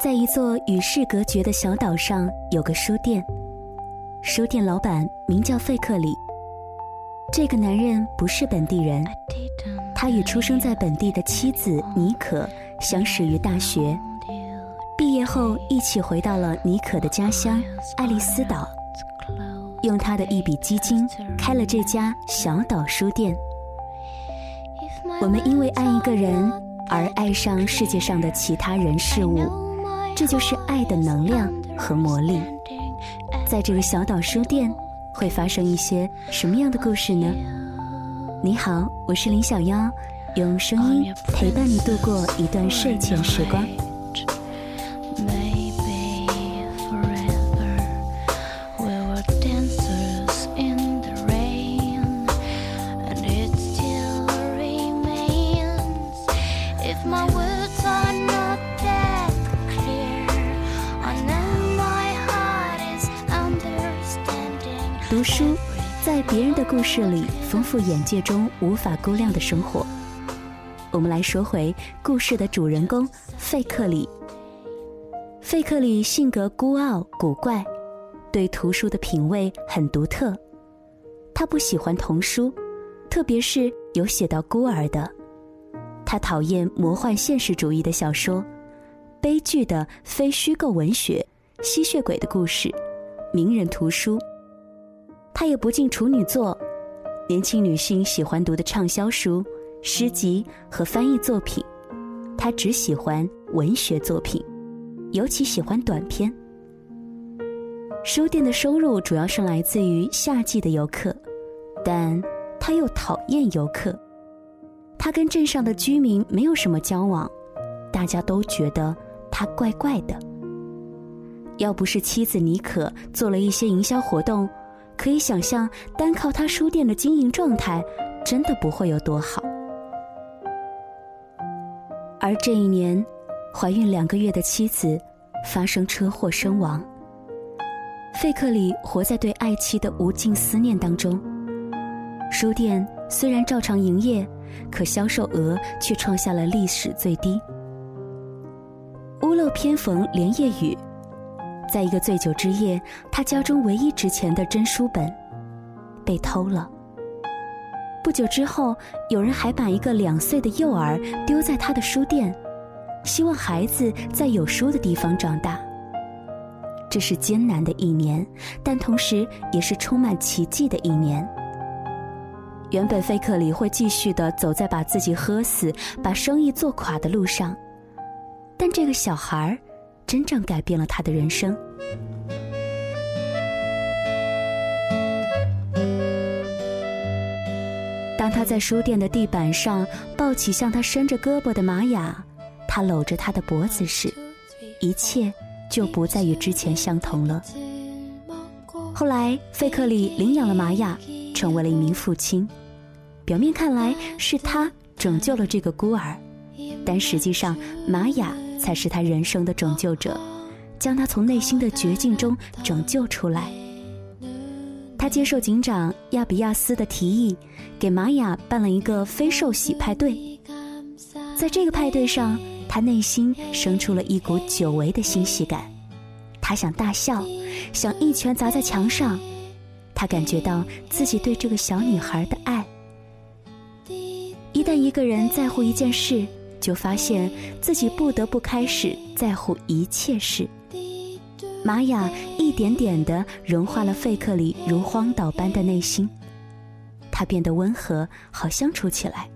在一座与世隔绝的小岛上，有个书店。书店老板名叫费克里。这个男人不是本地人，他与出生在本地的妻子妮可相识于大学，毕业后一起回到了妮可的家乡爱丽丝岛，用他的一笔基金开了这家小岛书店。我们因为爱一个人而爱上世界上的其他人事物。这就是爱的能量和魔力。在这个小岛书店，会发生一些什么样的故事呢？你好，我是林小妖，用声音陪伴你度过一段睡前时光。别人的故事里丰富眼界中无法估量的生活。我们来说回故事的主人公费克里。费克里性格孤傲古怪，对图书的品味很独特。他不喜欢童书，特别是有写到孤儿的。他讨厌魔幻现实主义的小说，悲剧的非虚构文学，吸血鬼的故事，名人图书。他也不进处女座，年轻女性喜欢读的畅销书、诗集和翻译作品，他只喜欢文学作品，尤其喜欢短篇。书店的收入主要是来自于夏季的游客，但他又讨厌游客。他跟镇上的居民没有什么交往，大家都觉得他怪怪的。要不是妻子妮可做了一些营销活动。可以想象，单靠他书店的经营状态，真的不会有多好。而这一年，怀孕两个月的妻子发生车祸身亡。费克里活在对爱妻的无尽思念当中。书店虽然照常营业，可销售额却创下了历史最低。屋漏偏逢连夜雨。在一个醉酒之夜，他家中唯一值钱的真书本被偷了。不久之后，有人还把一个两岁的幼儿丢在他的书店，希望孩子在有书的地方长大。这是艰难的一年，但同时也是充满奇迹的一年。原本费克里会继续的走在把自己喝死、把生意做垮的路上，但这个小孩儿。真正改变了他的人生。当他在书店的地板上抱起向他伸着胳膊的玛雅，他搂着他的脖子时，一切就不再与之前相同了。后来，费克里领养了玛雅，成为了一名父亲。表面看来是他拯救了这个孤儿，但实际上，玛雅。才是他人生的拯救者，将他从内心的绝境中拯救出来。他接受警长亚比亚斯的提议，给玛雅办了一个非受洗派对。在这个派对上，他内心生出了一股久违的欣喜感。他想大笑，想一拳砸在墙上。他感觉到自己对这个小女孩的爱。一旦一个人在乎一件事，就发现自己不得不开始在乎一切事。玛雅一点点地融化了费克里如荒岛般的内心，他变得温和，好相处起来。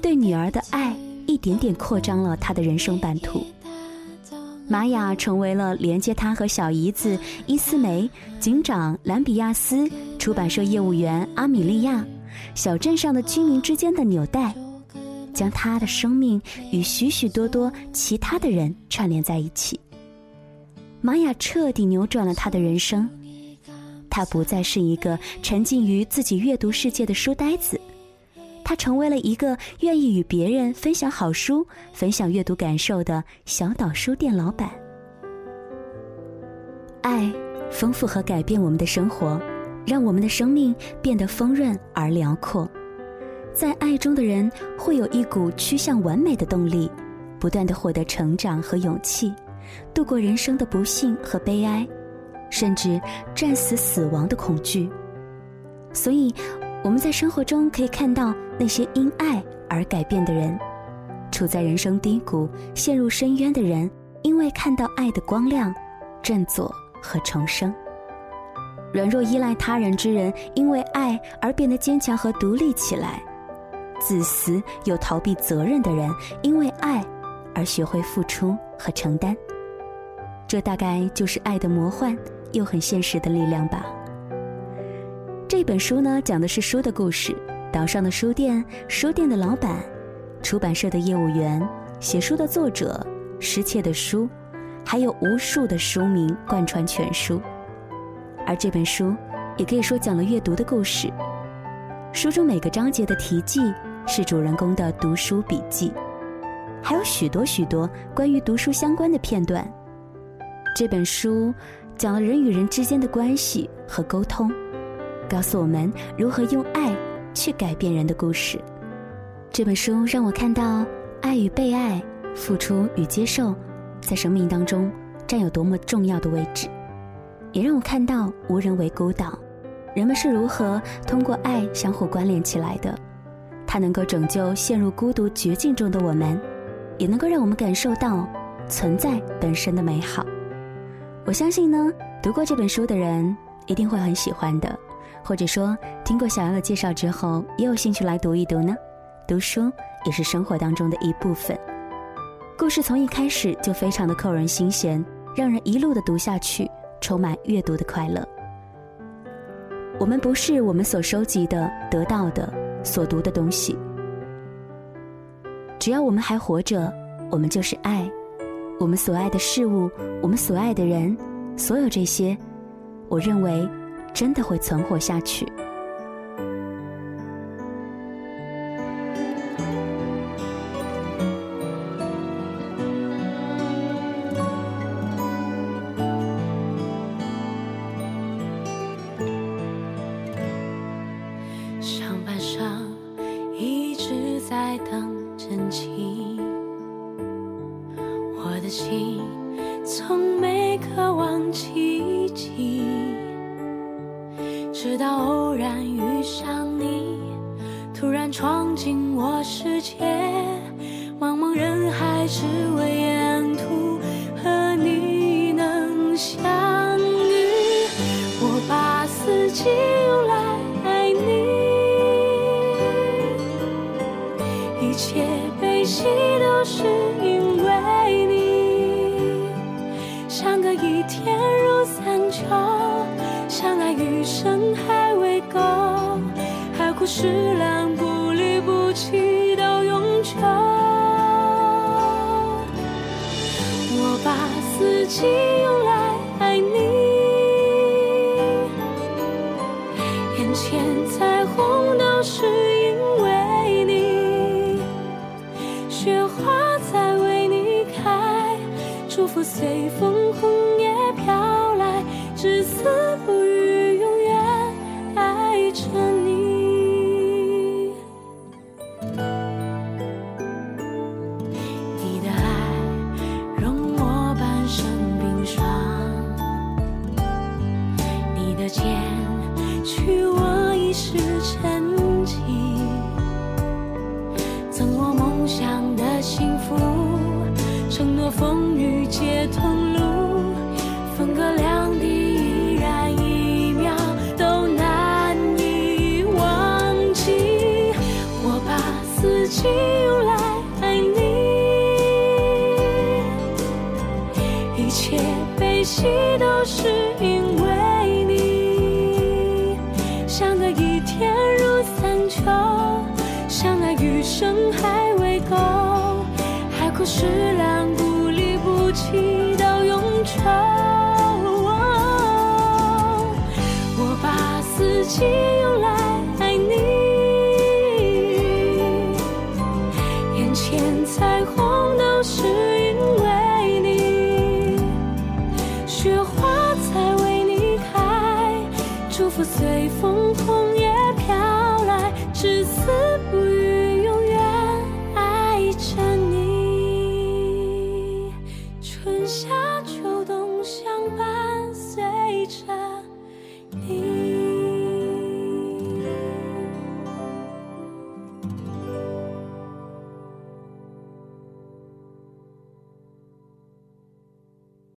对女儿的爱一点点扩张了他的人生版图。玛雅成为了连接他和小姨子伊斯梅、警长兰比亚斯、出版社业务员阿米莉亚、小镇上的居民之间的纽带。将他的生命与许许多多其他的人串联在一起。玛雅彻底扭转了他的人生，他不再是一个沉浸于自己阅读世界的书呆子，他成为了一个愿意与别人分享好书、分享阅读感受的小岛书店老板。爱丰富和改变我们的生活，让我们的生命变得丰润而辽阔。在爱中的人会有一股趋向完美的动力，不断的获得成长和勇气，度过人生的不幸和悲哀，甚至战死死亡的恐惧。所以，我们在生活中可以看到那些因爱而改变的人，处在人生低谷、陷入深渊的人，因为看到爱的光亮，振作和重生。软弱依赖他人之人，因为爱而变得坚强和独立起来；自私又逃避责任的人，因为爱而学会付出和承担。这大概就是爱的魔幻又很现实的力量吧。这本书呢，讲的是书的故事，岛上的书店、书店的老板、出版社的业务员、写书的作者、失窃的书，还有无数的书名贯穿全书。而这本书，也可以说讲了阅读的故事。书中每个章节的题记是主人公的读书笔记，还有许多许多关于读书相关的片段。这本书讲了人与人之间的关系和沟通，告诉我们如何用爱去改变人的故事。这本书让我看到爱与被爱、付出与接受，在生命当中占有多么重要的位置。也让我看到无人为孤岛，人们是如何通过爱相互关联起来的。它能够拯救陷入孤独绝境中的我们，也能够让我们感受到存在本身的美好。我相信呢，读过这本书的人一定会很喜欢的，或者说听过小姚的介绍之后也有兴趣来读一读呢。读书也是生活当中的一部分，故事从一开始就非常的扣人心弦，让人一路的读下去。充满阅读的快乐。我们不是我们所收集的、得到的、所读的东西。只要我们还活着，我们就是爱。我们所爱的事物，我们所爱的人，所有这些，我认为，真的会存活下去。世界茫茫人海只为沿途和你能相遇。我把四季用来爱你一切悲喜都是因为你。相隔一天如三秋相爱余生还未够海枯石眼前彩虹都是因为你，雪花在为你开，祝福随风红叶飘来，至死不风雨皆同路，分隔两地依然一秒都难以忘记。我把自己用来爱你，一切悲喜都是因为你。相隔一天如三秋，相爱余生还未够，海枯石烂不。起到永久。我把四季用来爱你，眼前彩虹都是因为你，雪花才为你开，祝福随风红叶飘来，至死不渝，永远爱着。